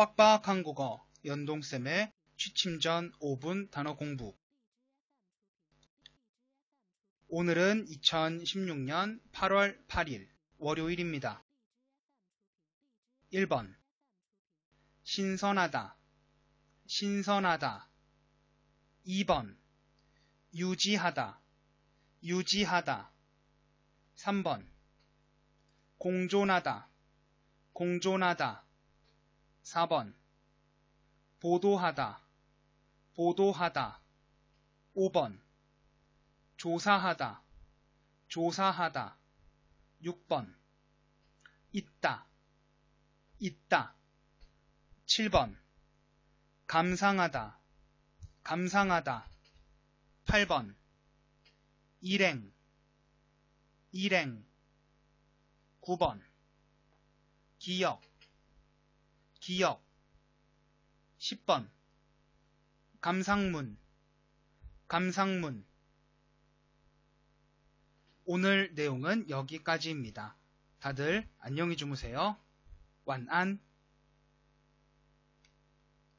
빡빡 한 국어 연동쌤의 취침 전 5분 단어 공부. 오늘은 2016년 8월 8일 월요일입니다. 1번. 신선하다. 신선하다. 2번. 유지하다. 유지하다. 3번. 공존하다. 공존하다 4번. 보도하다. 보도하다. 5번. 조사하다. 조사하다. 6번. 있다. 있다. 7번. 감상하다. 감상하다. 8번. 일행. 일행. 9번. 기억 기억. 10번. 감상문. 감상문. 오늘 내용은 여기까지입니다. 다들 안녕히 주무세요. 완안